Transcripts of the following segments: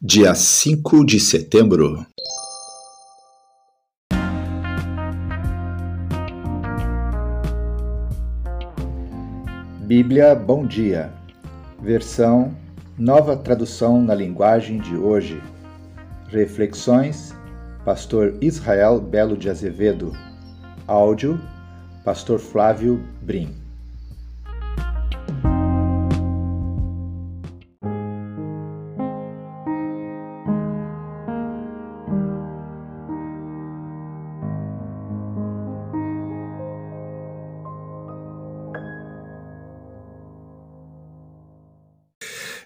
dia 5 de setembro. Bíblia Bom Dia, versão Nova Tradução na Linguagem de Hoje. Reflexões, Pastor Israel Belo de Azevedo. Áudio, Pastor Flávio Brim.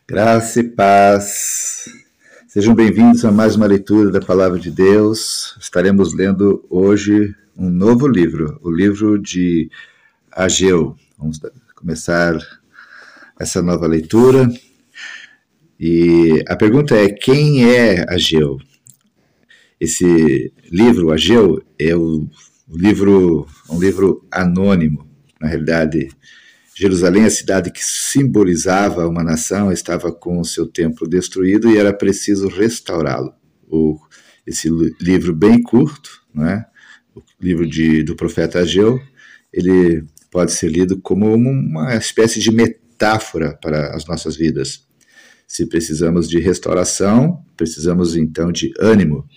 Graça e paz. Sejam bem-vindos a mais uma leitura da Palavra de Deus. Estaremos lendo hoje um novo livro, o livro de Ageu. Vamos começar essa nova leitura. E a pergunta é: quem é Ageu? Esse livro, Ageu, é o livro, um livro anônimo, na realidade Jerusalém, a cidade que simbolizava uma nação, estava com o seu templo destruído e era preciso restaurá-lo. Esse livro bem curto, é? o livro de, do profeta Ageu, ele pode ser lido como uma espécie de metáfora para as nossas vidas. Se precisamos de restauração, precisamos então de ânimo.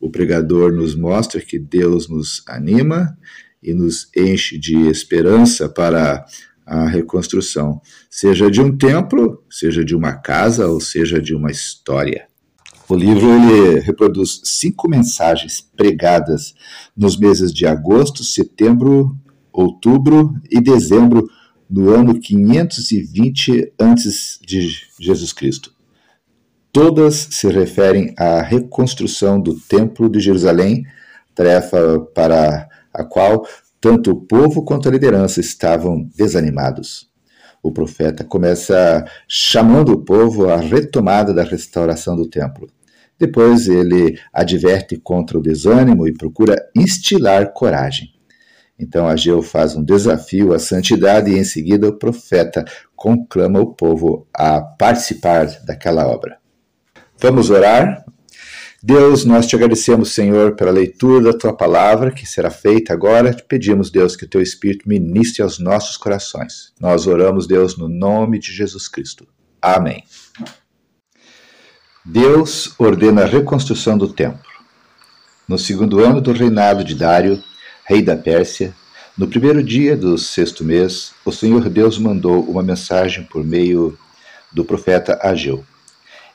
O pregador nos mostra que Deus nos anima e nos enche de esperança para a reconstrução, seja de um templo, seja de uma casa ou seja de uma história. O livro ele reproduz cinco mensagens pregadas nos meses de agosto, setembro, outubro e dezembro do ano 520 antes de Jesus Cristo. Todas se referem à reconstrução do Templo de Jerusalém, tarefa para a qual tanto o povo quanto a liderança estavam desanimados. O profeta começa chamando o povo à retomada da restauração do templo. Depois ele adverte contra o desânimo e procura instilar coragem. Então Ageu faz um desafio à santidade e em seguida o profeta conclama o povo a participar daquela obra. Vamos orar? Deus, nós te agradecemos, Senhor, pela leitura da tua palavra que será feita agora. Te pedimos, Deus, que o teu Espírito ministre aos nossos corações. Nós oramos, Deus, no nome de Jesus Cristo. Amém. Deus ordena a reconstrução do templo. No segundo ano do reinado de Dário, rei da Pérsia, no primeiro dia do sexto mês, o Senhor Deus mandou uma mensagem por meio do profeta Ageu.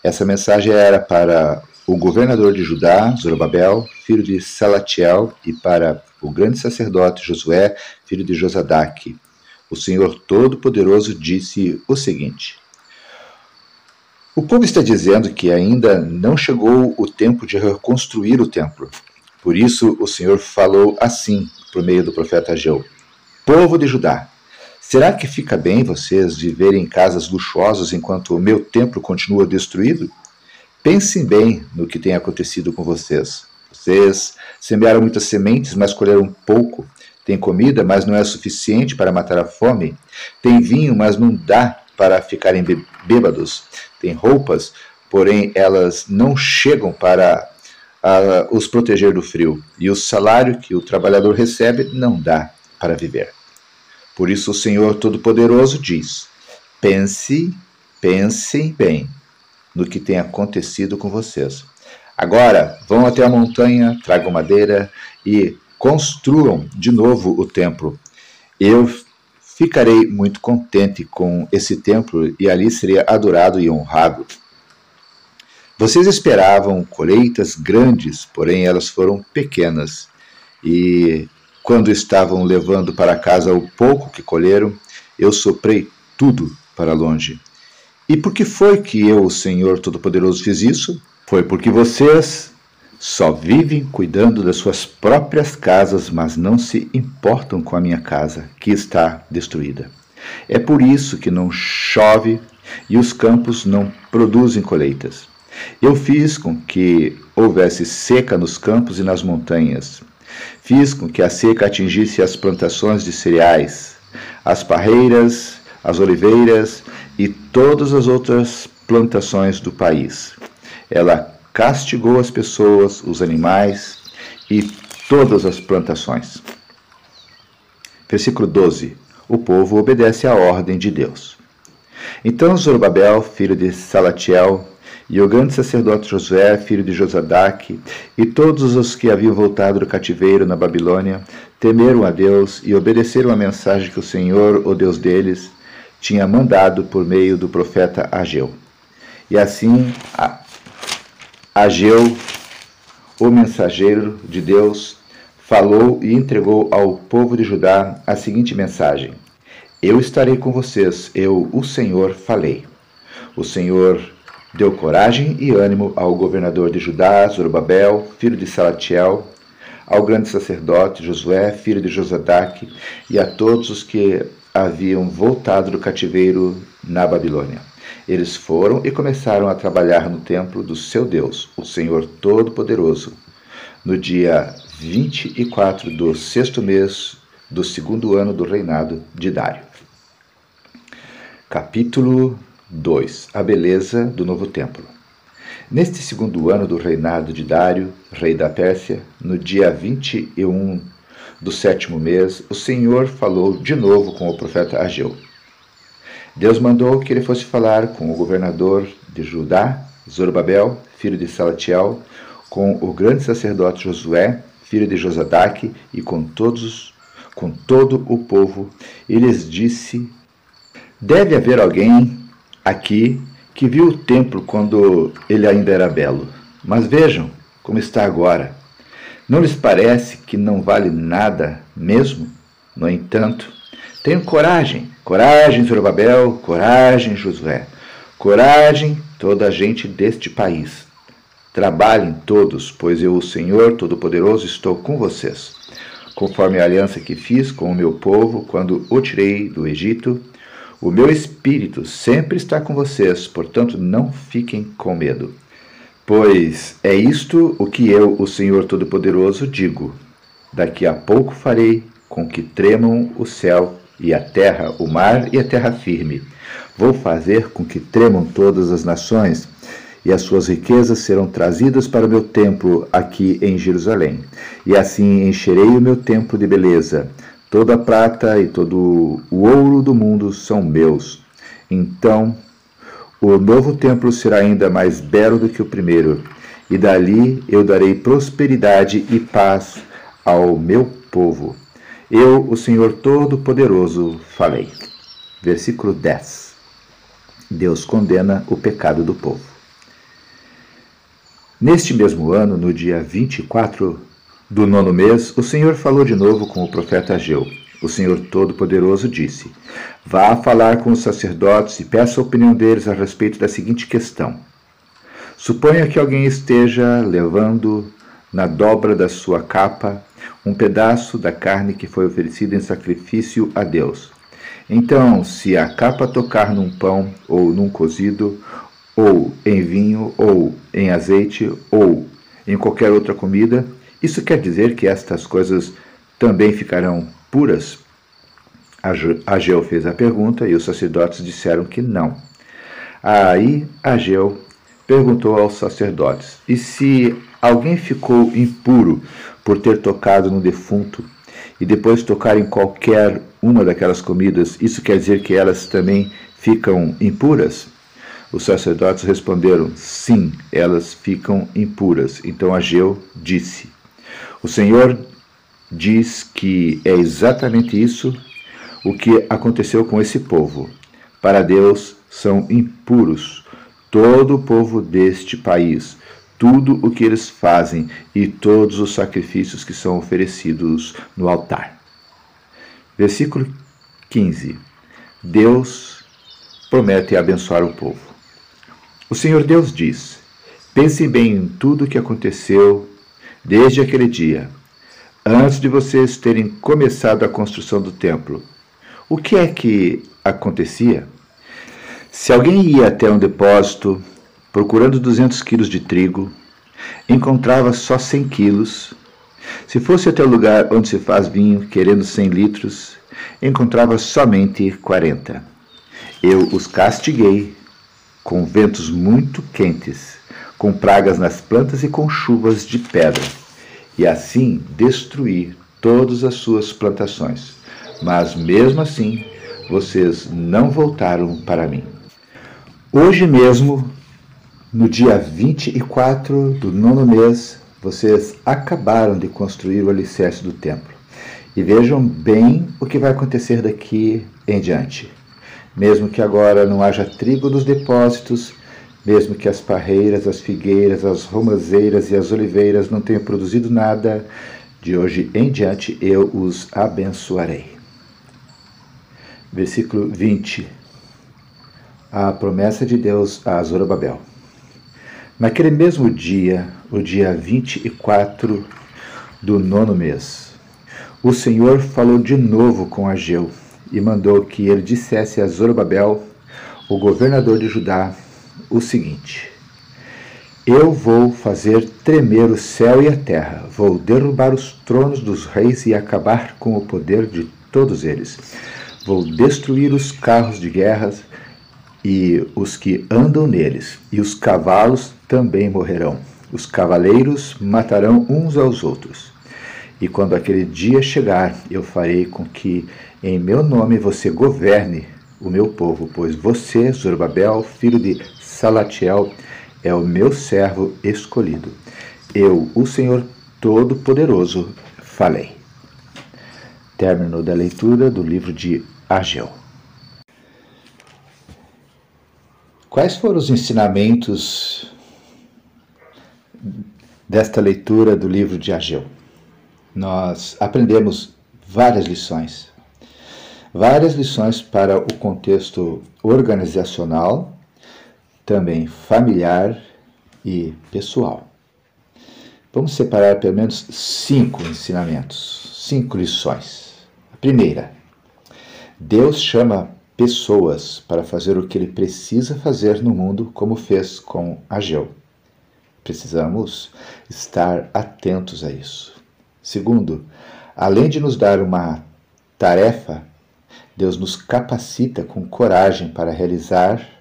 Essa mensagem era para o governador de Judá, Zorobabel, filho de Salatiel, e para o grande sacerdote Josué, filho de Josadaque. O Senhor Todo-Poderoso disse o seguinte: O povo está dizendo que ainda não chegou o tempo de reconstruir o templo. Por isso o Senhor falou assim por meio do profeta Ageu: Povo de Judá, será que fica bem vocês viverem em casas luxuosas enquanto o meu templo continua destruído? Pensem bem no que tem acontecido com vocês. Vocês semearam muitas sementes, mas colheram pouco. Tem comida, mas não é suficiente para matar a fome. Tem vinho, mas não dá para ficarem bêbados. Tem roupas, porém elas não chegam para uh, os proteger do frio. E o salário que o trabalhador recebe não dá para viver. Por isso o Senhor Todo-Poderoso diz: pense, pensem bem no que tem acontecido com vocês. Agora, vão até a montanha, tragam madeira e construam de novo o templo. Eu ficarei muito contente com esse templo e ali seria adorado e honrado. Vocês esperavam colheitas grandes, porém elas foram pequenas. E quando estavam levando para casa o pouco que colheram, eu soprei tudo para longe. E por que foi que eu, o Senhor Todo-Poderoso, fiz isso? Foi porque vocês só vivem cuidando das suas próprias casas, mas não se importam com a minha casa, que está destruída. É por isso que não chove e os campos não produzem colheitas. Eu fiz com que houvesse seca nos campos e nas montanhas. Fiz com que a seca atingisse as plantações de cereais, as parreiras, as oliveiras e todas as outras plantações do país. ela castigou as pessoas, os animais e todas as plantações. Versículo 12: O povo obedece à ordem de Deus. Então Zorobabel, filho de Salatiel, e o grande sacerdote Josué, filho de Josadaque, e todos os que haviam voltado do cativeiro na Babilônia, temeram a Deus e obedeceram a mensagem que o Senhor, o Deus deles, tinha mandado por meio do profeta Ageu. E assim, Ageu, o mensageiro de Deus, falou e entregou ao povo de Judá a seguinte mensagem: Eu estarei com vocês, eu, o Senhor, falei. O Senhor Deu coragem e ânimo ao governador de Judá, Zorobabel, filho de Salatiel, ao grande sacerdote Josué, filho de Josadaque, e a todos os que haviam voltado do cativeiro na Babilônia. Eles foram e começaram a trabalhar no templo do seu Deus, o Senhor Todo-Poderoso, no dia 24 do sexto mês do segundo ano do reinado de Dário. Capítulo 2. A beleza do novo templo. Neste segundo ano do reinado de Dário, rei da Pérsia, no dia 21 do sétimo mês, o Senhor falou de novo com o profeta Ageu. Deus mandou que ele fosse falar com o governador de Judá, Zorobabel, filho de Salatiel, com o grande sacerdote Josué, filho de Josadaque, e com todos, com todo o povo, e lhes disse: Deve haver alguém aqui que viu o templo quando ele ainda era belo. Mas vejam como está agora. Não lhes parece que não vale nada mesmo? No entanto, tenham coragem, coragem, Zorobabel, coragem, Josué, coragem, toda a gente deste país. Trabalhem todos, pois eu, o Senhor Todo-Poderoso, estou com vocês. Conforme a aliança que fiz com o meu povo quando o tirei do Egito, o meu espírito sempre está com vocês, portanto não fiquem com medo. Pois é isto o que eu, o Senhor Todo-Poderoso, digo: daqui a pouco farei com que tremam o céu e a terra, o mar e a terra firme. Vou fazer com que tremam todas as nações, e as suas riquezas serão trazidas para o meu templo aqui em Jerusalém. E assim encherei o meu templo de beleza Toda a prata e todo o ouro do mundo são meus. Então, o novo templo será ainda mais belo do que o primeiro, e dali eu darei prosperidade e paz ao meu povo. Eu, o Senhor Todo-Poderoso, falei. Versículo 10. Deus condena o pecado do povo. Neste mesmo ano, no dia 24 do nono mês, o Senhor falou de novo com o profeta Ageu. O Senhor Todo-Poderoso disse: Vá falar com os sacerdotes e peça a opinião deles a respeito da seguinte questão. Suponha que alguém esteja levando na dobra da sua capa um pedaço da carne que foi oferecida em sacrifício a Deus. Então, se a capa tocar num pão ou num cozido, ou em vinho, ou em azeite, ou em qualquer outra comida, isso quer dizer que estas coisas também ficarão puras? Ageu fez a pergunta e os sacerdotes disseram que não. Aí Ageu perguntou aos sacerdotes: E se alguém ficou impuro por ter tocado no defunto e depois tocar em qualquer uma daquelas comidas, isso quer dizer que elas também ficam impuras? Os sacerdotes responderam: Sim, elas ficam impuras. Então Ageu disse: o Senhor diz que é exatamente isso o que aconteceu com esse povo. Para Deus são impuros todo o povo deste país, tudo o que eles fazem e todos os sacrifícios que são oferecidos no altar. Versículo 15. Deus promete abençoar o povo. O Senhor Deus diz: Pensem bem em tudo o que aconteceu desde aquele dia, antes de vocês terem começado a construção do templo. O que é que acontecia? Se alguém ia até um depósito procurando 200 quilos de trigo, encontrava só 100 quilos. Se fosse até o lugar onde se faz vinho querendo 100 litros, encontrava somente 40. Eu os castiguei com ventos muito quentes com pragas nas plantas e com chuvas de pedra, e assim destruir todas as suas plantações. Mas mesmo assim, vocês não voltaram para mim. Hoje mesmo, no dia 24 do nono mês, vocês acabaram de construir o alicerce do templo. E vejam bem o que vai acontecer daqui em diante. Mesmo que agora não haja trigo nos depósitos, mesmo que as parreiras, as figueiras, as romazeiras e as oliveiras não tenham produzido nada, de hoje em diante eu os abençoarei. Versículo 20. A promessa de Deus a Zorobabel. Naquele mesmo dia, o dia 24 do nono mês, o Senhor falou de novo com Ageu e mandou que ele dissesse a Zorobabel, o governador de Judá, o seguinte: Eu vou fazer tremer o céu e a terra, vou derrubar os tronos dos reis e acabar com o poder de todos eles. Vou destruir os carros de guerras e os que andam neles, e os cavalos também morrerão. Os cavaleiros matarão uns aos outros. E quando aquele dia chegar, eu farei com que em meu nome você governe o meu povo, pois você, Zorobabel, filho de Salatiel é o meu servo escolhido. Eu, o Senhor Todo-Poderoso, falei. Término da leitura do livro de Ageu. Quais foram os ensinamentos desta leitura do livro de Ageu? Nós aprendemos várias lições. Várias lições para o contexto organizacional também familiar e pessoal. Vamos separar pelo menos cinco ensinamentos, cinco lições. A primeira, Deus chama pessoas para fazer o que ele precisa fazer no mundo, como fez com Ageu. Precisamos estar atentos a isso. Segundo, além de nos dar uma tarefa, Deus nos capacita com coragem para realizar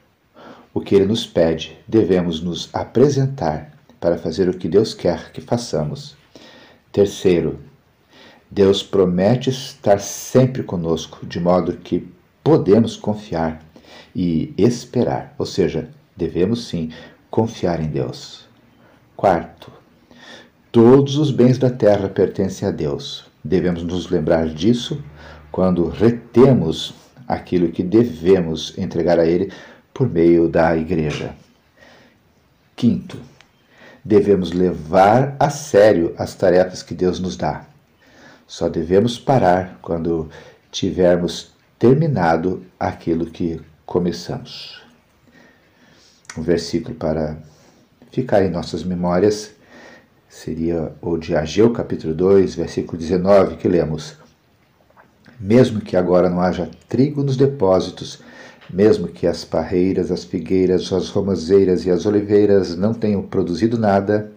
o que ele nos pede, devemos nos apresentar para fazer o que Deus quer que façamos. Terceiro, Deus promete estar sempre conosco, de modo que podemos confiar e esperar, ou seja, devemos sim confiar em Deus. Quarto, todos os bens da terra pertencem a Deus. Devemos nos lembrar disso quando retemos aquilo que devemos entregar a Ele por meio da igreja. Quinto, devemos levar a sério as tarefas que Deus nos dá. Só devemos parar quando tivermos terminado aquilo que começamos. Um versículo para ficar em nossas memórias seria o de Ageu, capítulo 2, versículo 19, que lemos: Mesmo que agora não haja trigo nos depósitos, mesmo que as parreiras, as figueiras, as romazeiras e as oliveiras não tenham produzido nada,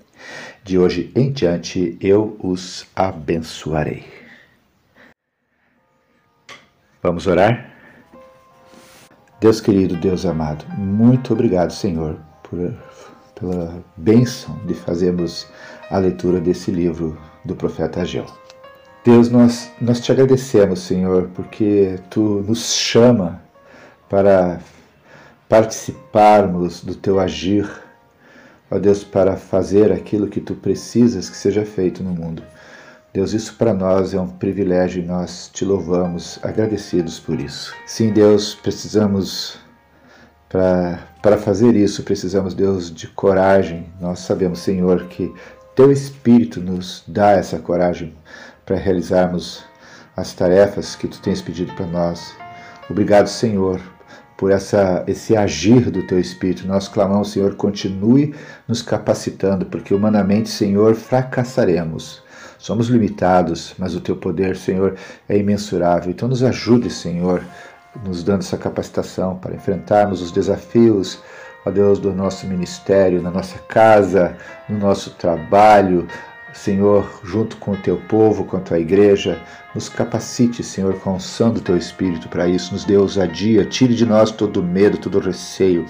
de hoje em diante eu os abençoarei. Vamos orar? Deus querido, Deus amado, muito obrigado, Senhor, por, pela bênção de fazermos a leitura desse livro do profeta Ageu. Deus, nós, nós te agradecemos, Senhor, porque tu nos chama para participarmos do teu agir, ó Deus, para fazer aquilo que tu precisas que seja feito no mundo. Deus, isso para nós é um privilégio e nós te louvamos, agradecidos por isso. Sim, Deus, precisamos, para fazer isso, precisamos, Deus, de coragem. Nós sabemos, Senhor, que teu Espírito nos dá essa coragem para realizarmos as tarefas que tu tens pedido para nós. Obrigado, Senhor, por essa, esse agir do teu Espírito. Nós clamamos, Senhor, continue nos capacitando, porque humanamente, Senhor, fracassaremos. Somos limitados, mas o teu poder, Senhor, é imensurável. Então nos ajude, Senhor, nos dando essa capacitação para enfrentarmos os desafios, ó Deus, do nosso ministério, na nossa casa, no nosso trabalho, Senhor, junto com o teu povo, com a tua igreja, nos capacite, Senhor, com a unção do teu Espírito para isso, nos dê ousadia, tire de nós todo medo, todo receio,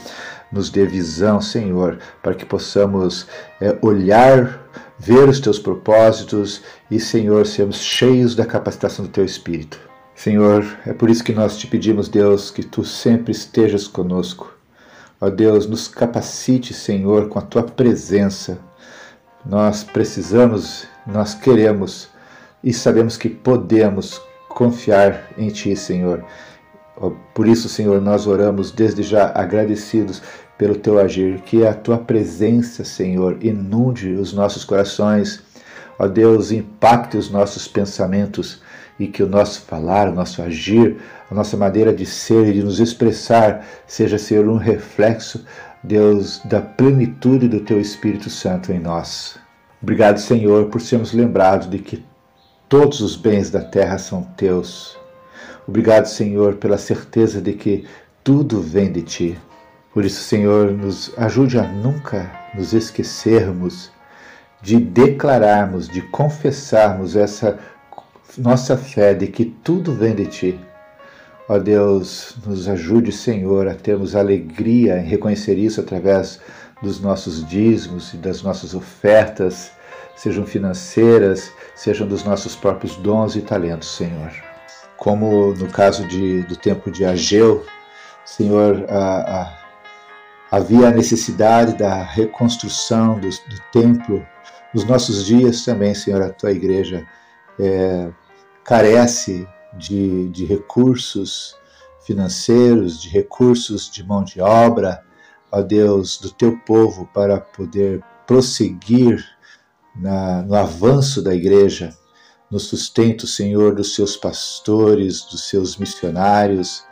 nos dê visão, Senhor, para que possamos é, olhar, ver os teus propósitos e, Senhor, sermos cheios da capacitação do teu Espírito. Senhor, é por isso que nós te pedimos, Deus, que tu sempre estejas conosco. Ó Deus, nos capacite, Senhor, com a tua presença. Nós precisamos, nós queremos e sabemos que podemos confiar em Ti, Senhor. Por isso, Senhor, nós oramos desde já agradecidos pelo Teu agir, que a Tua presença, Senhor, inunde os nossos corações. Ó Deus, impacte os nossos pensamentos e que o nosso falar, o nosso agir, a nossa maneira de ser e de nos expressar seja ser um reflexo, Deus, da plenitude do Teu Espírito Santo em nós. Obrigado, Senhor, por sermos lembrados de que todos os bens da terra são Teus. Obrigado, Senhor, pela certeza de que tudo vem de Ti. Por isso, Senhor, nos ajude a nunca nos esquecermos de declararmos, de confessarmos essa nossa fé de que tudo vem de Ti. Ó Deus, nos ajude, Senhor, a termos alegria em reconhecer isso através dos nossos dízimos e das nossas ofertas, sejam financeiras, sejam dos nossos próprios dons e talentos, Senhor. Como no caso de, do tempo de Ageu, Senhor, a, a, havia a necessidade da reconstrução do, do templo. Nos nossos dias também, Senhor, a tua igreja é, carece de, de recursos financeiros, de recursos de mão de obra, ó Deus, do teu povo para poder prosseguir na, no avanço da igreja, no sustento, Senhor, dos seus pastores, dos seus missionários,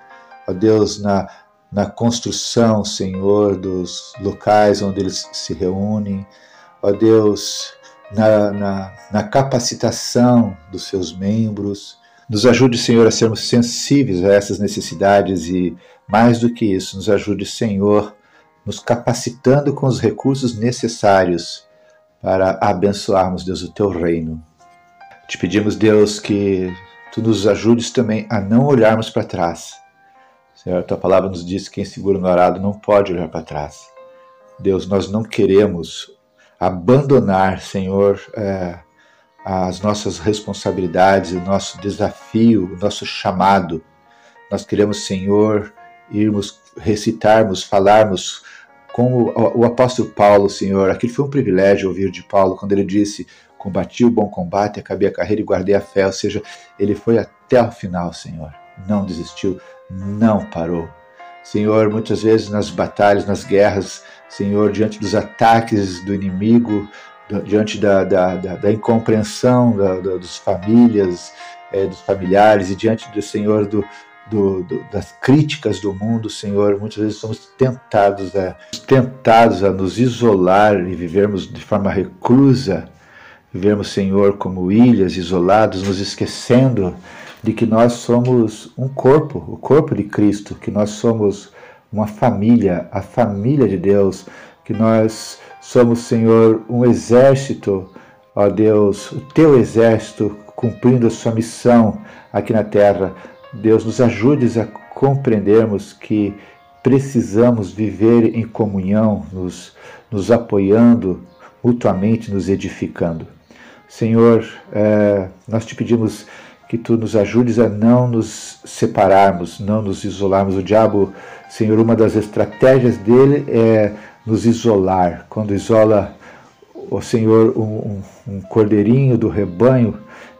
ó Deus, na, na construção, Senhor, dos locais onde eles se reúnem, ó Deus, na, na, na capacitação dos seus membros. Nos ajude, Senhor, a sermos sensíveis a essas necessidades e, mais do que isso, nos ajude, Senhor, nos capacitando com os recursos necessários para abençoarmos, Deus, o teu reino. Te pedimos, Deus, que tu nos ajudes também a não olharmos para trás. Senhor, a tua palavra nos diz que quem segura no arado não pode olhar para trás. Deus, nós não queremos abandonar, Senhor, é, as nossas responsabilidades, o nosso desafio, o nosso chamado. Nós queremos, Senhor, irmos recitarmos, falarmos com o, o apóstolo Paulo, Senhor. Aquilo foi um privilégio ouvir de Paulo quando ele disse: Combati o bom combate, acabei a carreira e guardei a fé. Ou seja, ele foi até o final, Senhor. Não desistiu, não parou. Senhor, muitas vezes nas batalhas, nas guerras, Senhor, diante dos ataques do inimigo, diante da, da, da, da incompreensão da, da, dos famílias, é, dos familiares e diante do Senhor do, do, do, das críticas do mundo, Senhor, muitas vezes somos tentados a tentados a nos isolar e vivermos de forma reclusa, vivermos, Senhor, como ilhas isolados, nos esquecendo de que nós somos um corpo, o corpo de Cristo, que nós somos uma família, a família de Deus, que nós somos, Senhor, um exército, ó Deus, o teu exército cumprindo a sua missão aqui na terra. Deus, nos ajude a compreendermos que precisamos viver em comunhão, nos, nos apoiando mutuamente, nos edificando. Senhor, é, nós te pedimos que tu nos ajudes a não nos separarmos, não nos isolarmos. O diabo, Senhor, uma das estratégias dele é nos isolar. Quando isola o Senhor um, um, um cordeirinho do rebanho,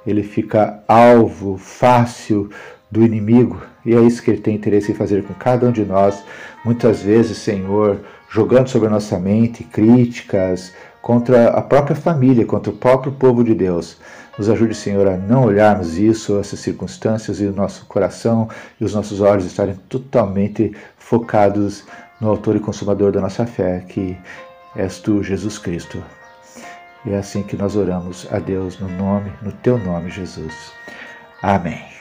ele fica alvo fácil do inimigo. E é isso que ele tem interesse em fazer com cada um de nós. Muitas vezes, Senhor, jogando sobre a nossa mente críticas contra a própria família, contra o próprio povo de Deus. Nos ajude, Senhor, a não olharmos isso, essas circunstâncias e o nosso coração e os nossos olhos estarem totalmente focados no autor e consumador da nossa fé, que és tu, Jesus Cristo. E é assim que nós oramos a Deus no nome, no teu nome, Jesus. Amém.